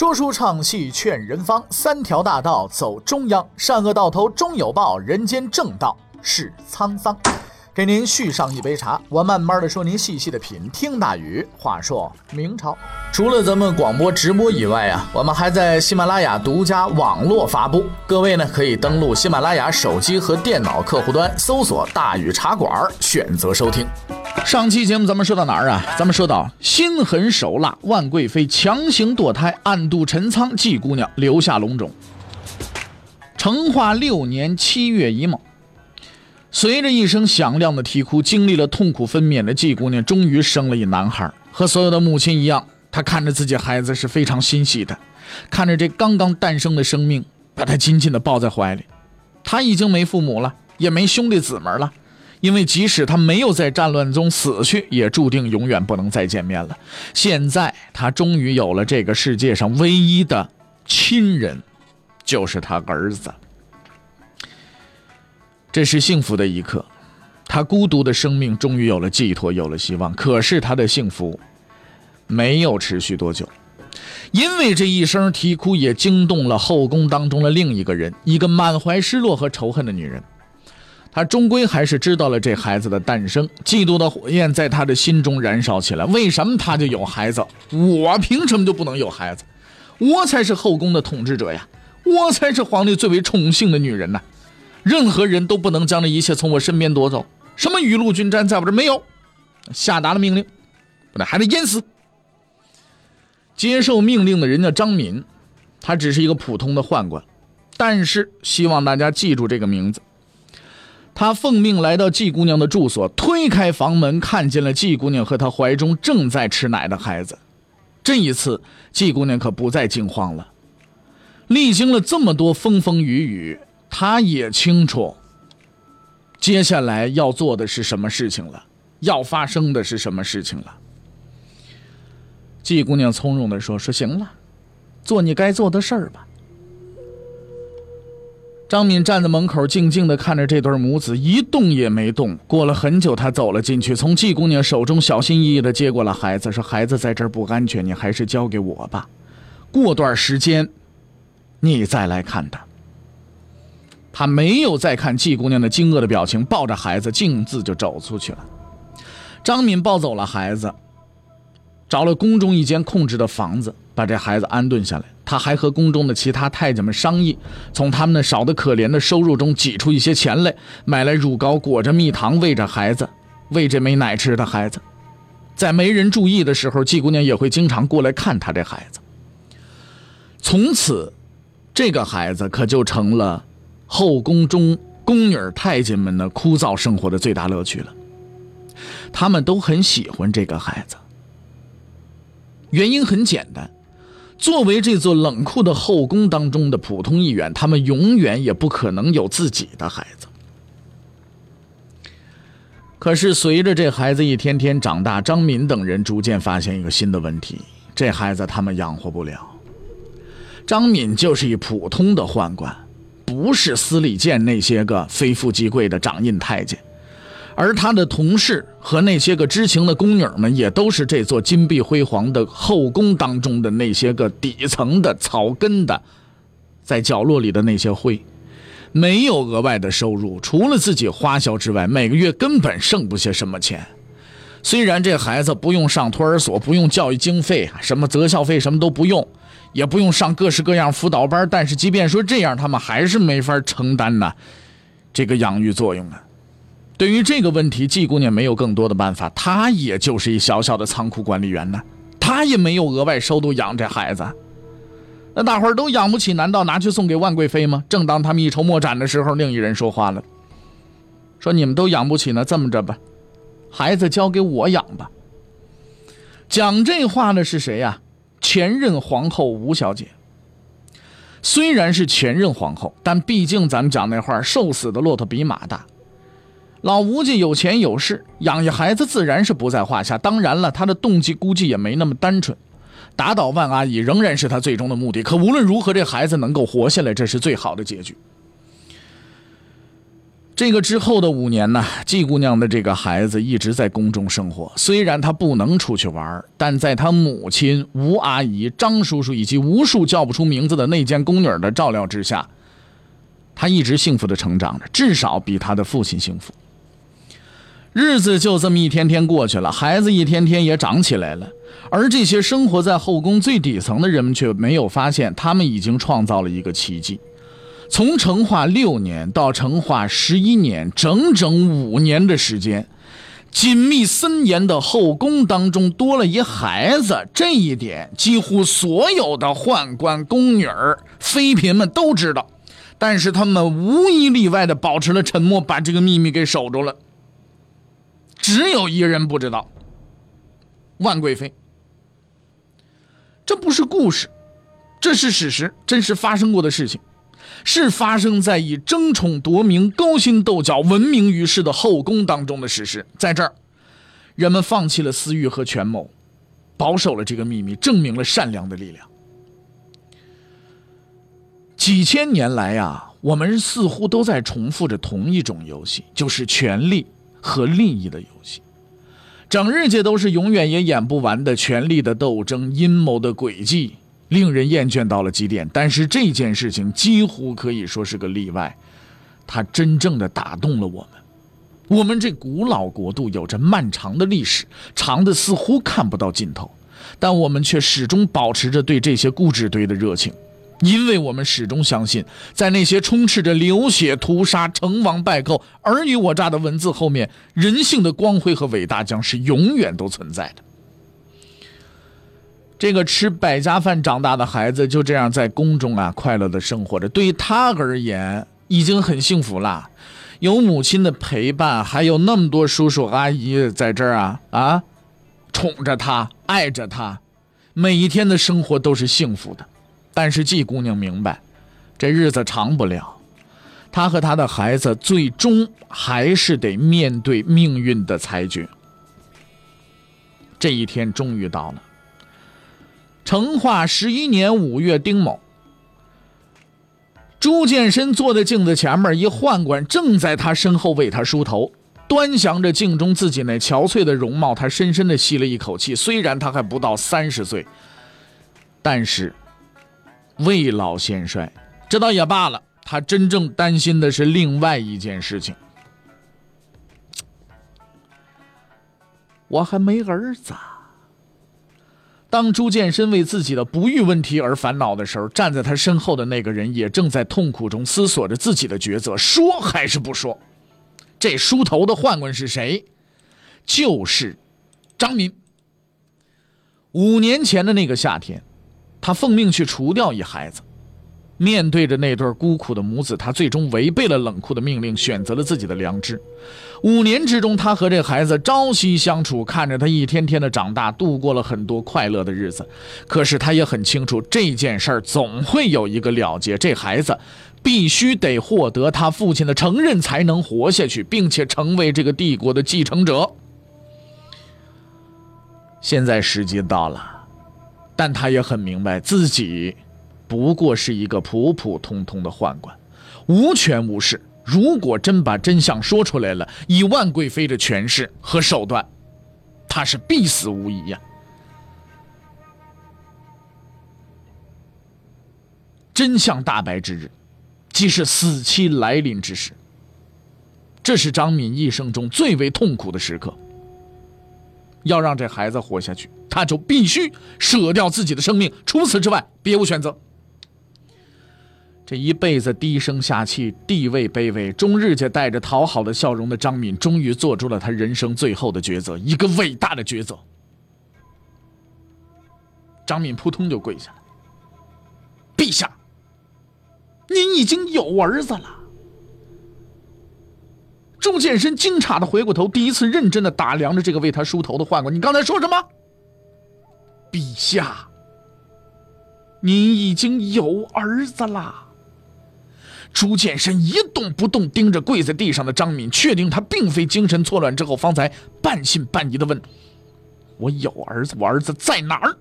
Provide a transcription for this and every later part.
说书唱戏劝人方，三条大道走中央，善恶到头终有报，人间正道是沧桑。给您续上一杯茶，我慢慢的说，您细细的品。听大禹话说明朝，除了咱们广播直播以外啊，我们还在喜马拉雅独家网络发布。各位呢，可以登录喜马拉雅手机和电脑客户端，搜索“大禹茶馆”，选择收听。上期节目咱们说到哪儿啊？咱们说到心狠手辣，万贵妃强行堕胎，暗度陈仓，季姑娘留下龙种。成化六年七月乙卯。随着一声响亮的啼哭，经历了痛苦分娩的季姑娘终于生了一男孩。和所有的母亲一样，她看着自己孩子是非常欣喜的，看着这刚刚诞生的生命，把他紧紧地抱在怀里。他已经没父母了，也没兄弟姊妹了，因为即使他没有在战乱中死去，也注定永远不能再见面了。现在他终于有了这个世界上唯一的亲人，就是他儿子。这是幸福的一刻，他孤独的生命终于有了寄托，有了希望。可是他的幸福没有持续多久，因为这一声啼哭也惊动了后宫当中的另一个人，一个满怀失落和仇恨的女人。她终归还是知道了这孩子的诞生，嫉妒的火焰在她的心中燃烧起来。为什么她就有孩子，我凭什么就不能有孩子？我才是后宫的统治者呀！我才是皇帝最为宠幸的女人呐！任何人都不能将这一切从我身边夺走。什么雨露均沾，在我这没有。下达了命令，不对，还得淹死。接受命令的人叫张敏，他只是一个普通的宦官，但是希望大家记住这个名字。他奉命来到季姑娘的住所，推开房门，看见了季姑娘和她怀中正在吃奶的孩子。这一次，季姑娘可不再惊慌了。历经了这么多风风雨雨。他也清楚，接下来要做的是什么事情了，要发生的是什么事情了。季姑娘从容的说：“说行了，做你该做的事儿吧。”张敏站在门口，静静的看着这对母子，一动也没动。过了很久，他走了进去，从季姑娘手中小心翼翼的接过了孩子，说：“孩子在这儿不安全，你还是交给我吧。过段时间，你再来看他。”他没有再看季姑娘的惊愕的表情，抱着孩子径自就走出去了。张敏抱走了孩子，找了宫中一间空置的房子，把这孩子安顿下来。他还和宫中的其他太监们商议，从他们那少得可怜的收入中挤出一些钱来，买来乳膏裹着蜜糖喂着孩子，喂这没奶吃的孩子。在没人注意的时候，季姑娘也会经常过来看他这孩子。从此，这个孩子可就成了。后宫中宫女太监们的枯燥生活的最大乐趣了，他们都很喜欢这个孩子。原因很简单，作为这座冷酷的后宫当中的普通一员，他们永远也不可能有自己的孩子。可是随着这孩子一天天长大，张敏等人逐渐发现一个新的问题：这孩子他们养活不了。张敏就是一普通的宦官。不是司礼监那些个非富即贵的掌印太监，而他的同事和那些个知情的宫女们，也都是这座金碧辉煌的后宫当中的那些个底层的草根的，在角落里的那些灰，没有额外的收入，除了自己花销之外，每个月根本剩不下什么钱。虽然这孩子不用上托儿所，不用教育经费，什么择校费什么都不用。也不用上各式各样辅导班，但是即便说这样，他们还是没法承担呢这个养育作用啊。对于这个问题，季姑娘没有更多的办法，她也就是一小小的仓库管理员呢，她也没有额外收入养这孩子。那大伙儿都养不起，难道拿去送给万贵妃吗？正当他们一筹莫展的时候，另一人说话了，说：“你们都养不起呢，这么着吧，孩子交给我养吧。”讲这话的是谁呀？前任皇后吴小姐，虽然是前任皇后，但毕竟咱们讲那话，瘦死的骆驼比马大。老吴家有钱有势，养一孩子自然是不在话下。当然了，他的动机估计也没那么单纯。打倒万阿姨仍然是他最终的目的。可无论如何，这孩子能够活下来，这是最好的结局。这个之后的五年呢，季姑娘的这个孩子一直在宫中生活。虽然她不能出去玩，但在她母亲吴阿姨、张叔叔以及无数叫不出名字的内监宫女的照料之下，她一直幸福的成长着，至少比她的父亲幸福。日子就这么一天天过去了，孩子一天天也长起来了，而这些生活在后宫最底层的人们却没有发现，他们已经创造了一个奇迹。从成化六年到成化十一年，整整五年的时间，紧密森严的后宫当中多了一孩子，这一点几乎所有的宦官、宫女儿、妃嫔们都知道，但是他们无一例外的保持了沉默，把这个秘密给守住了。只有一人不知道，万贵妃。这不是故事，这是史实，真实发生过的事情，是发生在以争宠夺名、勾心斗角闻名于世的后宫当中的史实。在这儿，人们放弃了私欲和权谋，保守了这个秘密，证明了善良的力量。几千年来呀，我们似乎都在重复着同一种游戏，就是权力。和利益的游戏，整日界都是永远也演不完的权力的斗争、阴谋的诡计，令人厌倦到了极点。但是这件事情几乎可以说是个例外，它真正的打动了我们。我们这古老国度有着漫长的历史，长的似乎看不到尽头，但我们却始终保持着对这些故事堆的热情。因为我们始终相信，在那些充斥着流血、屠杀、成王败寇、尔虞我诈的文字后面，人性的光辉和伟大将是永远都存在的。这个吃百家饭长大的孩子就这样在宫中啊，快乐的生活着。对于他而言，已经很幸福了，有母亲的陪伴，还有那么多叔叔阿姨在这儿啊啊，宠着他，爱着他，每一天的生活都是幸福的。但是季姑娘明白，这日子长不了，她和她的孩子最终还是得面对命运的裁决。这一天终于到了。成化十一年五月丁卯，朱见深坐在镜子前面，一宦官正在他身后为他梳头，端详着镜中自己那憔悴的容貌，他深深的吸了一口气。虽然他还不到三十岁，但是。未老先衰，这倒也罢了。他真正担心的是另外一件事情。我还没儿子。当朱见深为自己的不育问题而烦恼的时候，站在他身后的那个人也正在痛苦中思索着自己的抉择：说还是不说？这梳头的宦官是谁？就是张民。五年前的那个夏天。他奉命去除掉一孩子，面对着那对孤苦的母子，他最终违背了冷酷的命令，选择了自己的良知。五年之中，他和这孩子朝夕相处，看着他一天天的长大，度过了很多快乐的日子。可是他也很清楚，这件事儿总会有一个了结，这孩子必须得获得他父亲的承认，才能活下去，并且成为这个帝国的继承者。现在时机到了。但他也很明白，自己不过是一个普普通通的宦官，无权无势。如果真把真相说出来了，以万贵妃的权势和手段，他是必死无疑呀。真相大白之日，即是死期来临之时。这是张敏一生中最为痛苦的时刻。要让这孩子活下去。他就必须舍掉自己的生命，除此之外别无选择。这一辈子低声下气、地位卑微、终日间带着讨好的笑容的张敏，终于做出了他人生最后的抉择，一个伟大的抉择。张敏扑通就跪下了：“陛下，您已经有儿子了。”朱见深惊诧的回过头，第一次认真的打量着这个为他梳头的宦官：“你刚才说什么？”陛下，您已经有儿子了。朱建深一动不动盯着跪在地上的张敏，确定他并非精神错乱之后，方才半信半疑的问：“我有儿子，我儿子在哪儿？”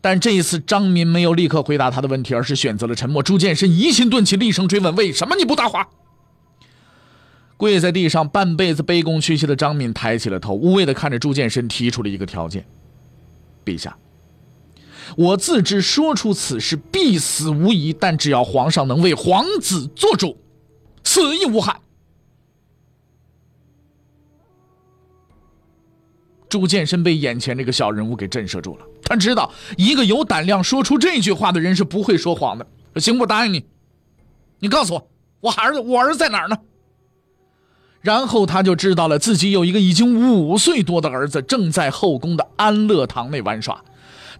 但这一次，张敏没有立刻回答他的问题，而是选择了沉默。朱建深疑心顿起，厉声追问：“为什么你不答话？”跪在地上半辈子卑躬屈膝的张敏抬起了头，无畏的看着朱建深，提出了一个条件：陛下，我自知说出此事必死无疑，但只要皇上能为皇子做主，死亦无憾。朱见深被眼前这个小人物给震慑住了，他知道一个有胆量说出这句话的人是不会说谎的。行，我答应你，你告诉我，我儿子，我儿子在哪儿呢？然后他就知道了，自己有一个已经五岁多的儿子，正在后宫的安乐堂内玩耍。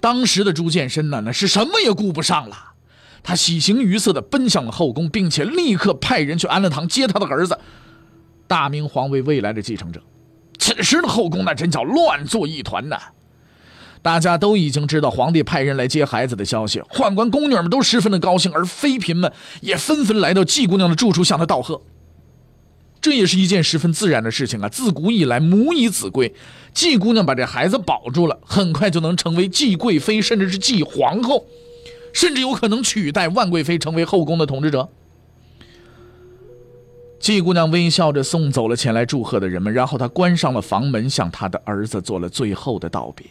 当时的朱见深呢，那是什么也顾不上了，他喜形于色地奔向了后宫，并且立刻派人去安乐堂接他的儿子，大明皇位未来的继承者。此时的后宫那真叫乱作一团呐！大家都已经知道皇帝派人来接孩子的消息，宦官宫女们都十分的高兴，而妃嫔们也纷纷来到季姑娘的住处向她道贺。这也是一件十分自然的事情啊！自古以来，母以子贵，季姑娘把这孩子保住了，很快就能成为季贵妃，甚至是季皇后，甚至有可能取代万贵妃成为后宫的统治者。季姑娘微笑着送走了前来祝贺的人们，然后她关上了房门，向她的儿子做了最后的道别。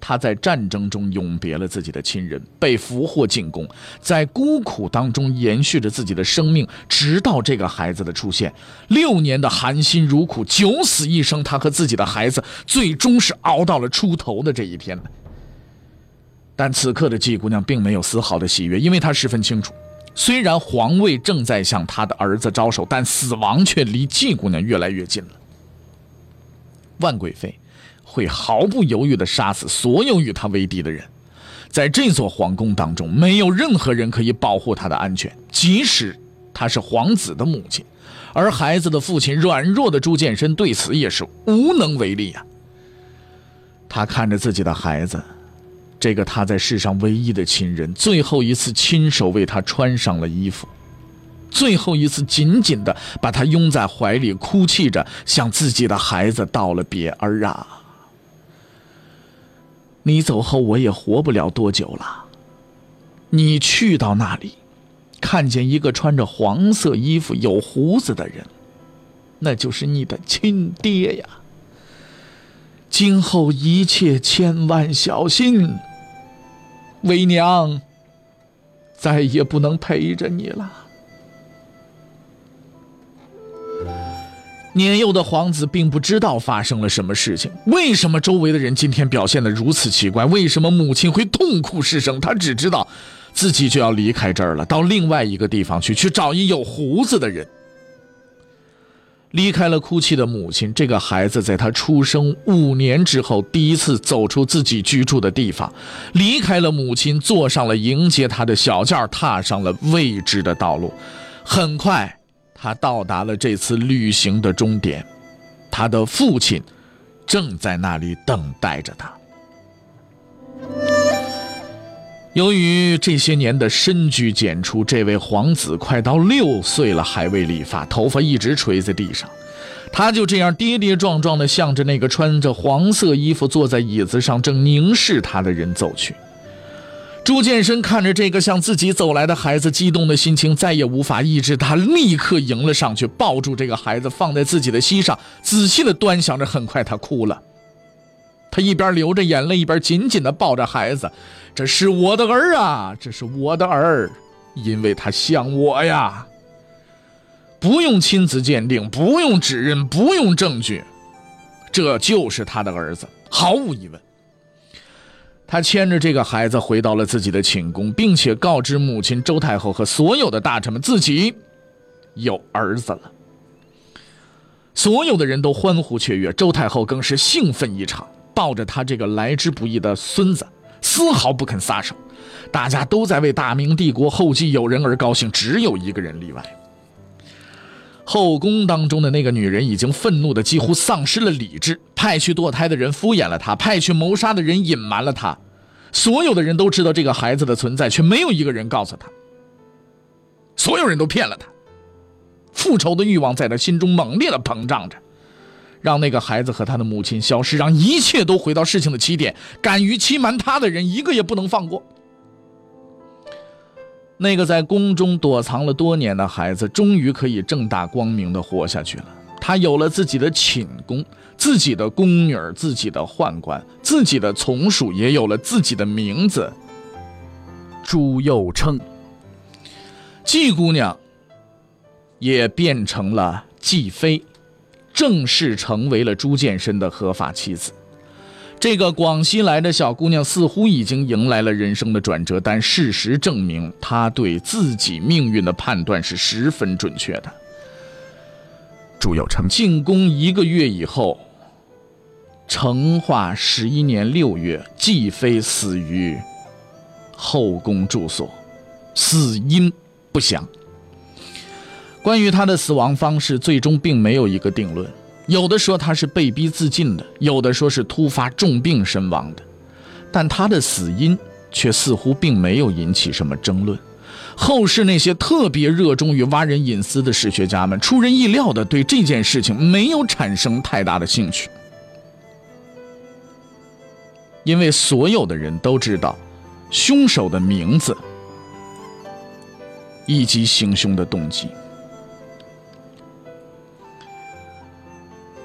他在战争中永别了自己的亲人，被俘获进宫，在孤苦当中延续着自己的生命，直到这个孩子的出现。六年的含辛茹苦，九死一生，他和自己的孩子最终是熬到了出头的这一天但此刻的季姑娘并没有丝毫的喜悦，因为她十分清楚，虽然皇位正在向她的儿子招手，但死亡却离季姑娘越来越近了。万贵妃。会毫不犹豫地杀死所有与他为敌的人，在这座皇宫当中，没有任何人可以保护他的安全，即使他是皇子的母亲，而孩子的父亲软弱的朱见深对此也是无能为力呀。他看着自己的孩子，这个他在世上唯一的亲人，最后一次亲手为他穿上了衣服，最后一次紧紧地把他拥在怀里，哭泣着向自己的孩子道了别，儿啊。你走后，我也活不了多久了。你去到那里，看见一个穿着黄色衣服、有胡子的人，那就是你的亲爹呀。今后一切千万小心，为娘再也不能陪着你了。年幼的皇子并不知道发生了什么事情，为什么周围的人今天表现的如此奇怪？为什么母亲会痛哭失声？他只知道，自己就要离开这儿了，到另外一个地方去，去找一有胡子的人。离开了哭泣的母亲，这个孩子在他出生五年之后，第一次走出自己居住的地方，离开了母亲，坐上了迎接他的小轿，踏上了未知的道路。很快。他到达了这次旅行的终点，他的父亲正在那里等待着他。由于这些年的深居简出，这位皇子快到六岁了还未理发，头发一直垂在地上。他就这样跌跌撞撞地向着那个穿着黄色衣服、坐在椅子上正凝视他的人走去。朱建深看着这个向自己走来的孩子，激动的心情再也无法抑制，他立刻迎了上去，抱住这个孩子，放在自己的膝上，仔细的端详着。很快，他哭了。他一边流着眼泪，一边紧紧的抱着孩子：“这是我的儿啊，这是我的儿，因为他像我呀。不用亲子鉴定，不用指认，不用证据，这就是他的儿子，毫无疑问。”他牵着这个孩子回到了自己的寝宫，并且告知母亲周太后和所有的大臣们，自己有儿子了。所有的人都欢呼雀跃，周太后更是兴奋异常，抱着他这个来之不易的孙子，丝毫不肯撒手。大家都在为大明帝国后继有人而高兴，只有一个人例外。后宫当中的那个女人已经愤怒的几乎丧失了理智。派去堕胎的人敷衍了她，派去谋杀的人隐瞒了她，所有的人都知道这个孩子的存在，却没有一个人告诉他。所有人都骗了他，复仇的欲望在他心中猛烈的膨胀着，让那个孩子和他的母亲消失，让一切都回到事情的起点。敢于欺瞒他的人，一个也不能放过。那个在宫中躲藏了多年的孩子，终于可以正大光明地活下去了。他有了自己的寝宫，自己的宫女，自己的宦官，自己的从属，也有了自己的名字——朱佑称。季姑娘也变成了季妃，正式成为了朱见深的合法妻子。这个广西来的小姑娘似乎已经迎来了人生的转折，但事实证明，她对自己命运的判断是十分准确的。朱有成进宫一个月以后，成化十一年六月，继妃死于后宫住所，死因不详。关于她的死亡方式，最终并没有一个定论。有的说他是被逼自尽的，有的说是突发重病身亡的，但他的死因却似乎并没有引起什么争论。后世那些特别热衷于挖人隐私的史学家们，出人意料的对这件事情没有产生太大的兴趣，因为所有的人都知道凶手的名字以及行凶的动机。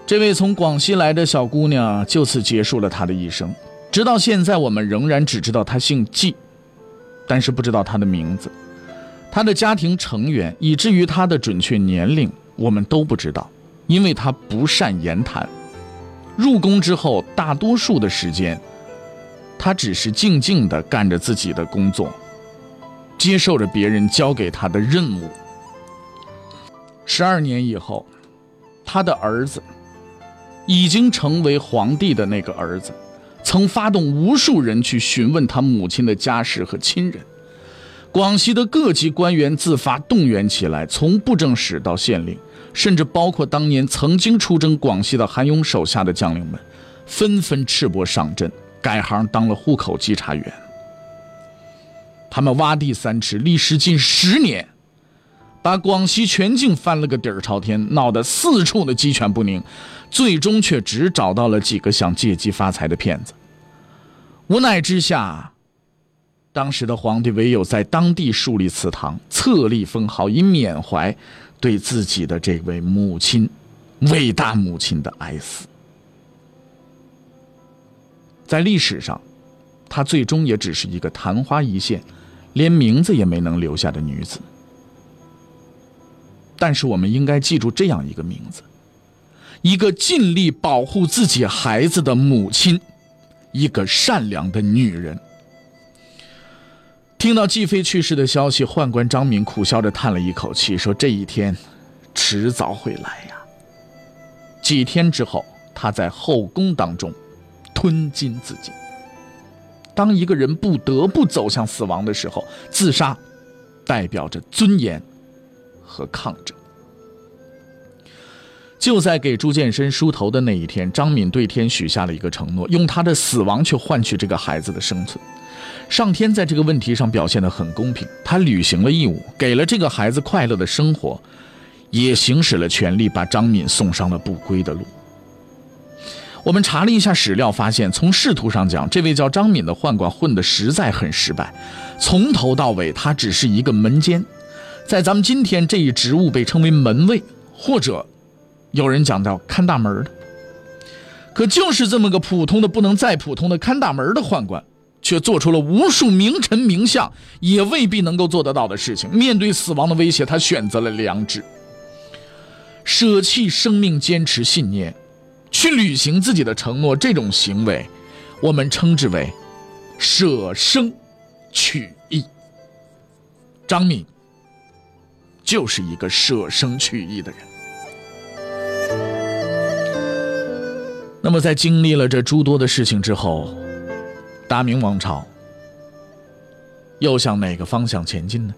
这位从广西来的小姑娘就此结束了她的一生。直到现在，我们仍然只知道她姓季，但是不知道她的名字、她的家庭成员，以至于她的准确年龄，我们都不知道，因为她不善言谈。入宫之后，大多数的时间，她只是静静地干着自己的工作，接受着别人交给她的任务。十二年以后，她的儿子。已经成为皇帝的那个儿子，曾发动无数人去询问他母亲的家世和亲人。广西的各级官员自发动员起来，从布政使到县令，甚至包括当年曾经出征广西的韩勇手下的将领们，纷纷赤膊上阵，改行当了户口稽查员。他们挖地三尺，历时近十年。把广西全境翻了个底儿朝天，闹得四处的鸡犬不宁，最终却只找到了几个想借机发财的骗子。无奈之下，当时的皇帝唯有在当地树立祠堂，册立封号，以缅怀对自己的这位母亲、伟大母亲的哀思。在历史上，她最终也只是一个昙花一现，连名字也没能留下的女子。但是我们应该记住这样一个名字：一个尽力保护自己孩子的母亲，一个善良的女人。听到继妃去世的消息，宦官张敏苦笑着叹了一口气，说：“这一天，迟早会来呀。”几天之后，他在后宫当中吞金自尽。当一个人不得不走向死亡的时候，自杀代表着尊严。和抗争。就在给朱见深梳头的那一天，张敏对天许下了一个承诺，用他的死亡去换取这个孩子的生存。上天在这个问题上表现得很公平，他履行了义务，给了这个孩子快乐的生活，也行使了权力，把张敏送上了不归的路。我们查了一下史料，发现从仕途上讲，这位叫张敏的宦官混得实在很失败，从头到尾他只是一个门监。在咱们今天这一职务被称为门卫，或者有人讲到看大门的。可就是这么个普通的不能再普通的看大门的宦官，却做出了无数名臣名相也未必能够做得到的事情。面对死亡的威胁，他选择了良知，舍弃生命，坚持信念，去履行自己的承诺。这种行为，我们称之为舍生取义。张敏。就是一个舍生取义的人。那么，在经历了这诸多的事情之后，大明王朝又向哪个方向前进呢？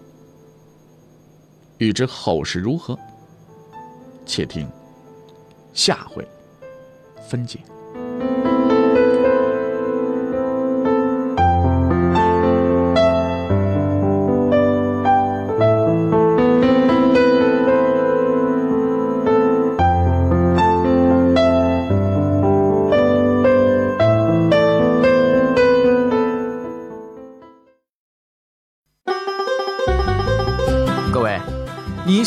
欲知后事如何，且听下回分解。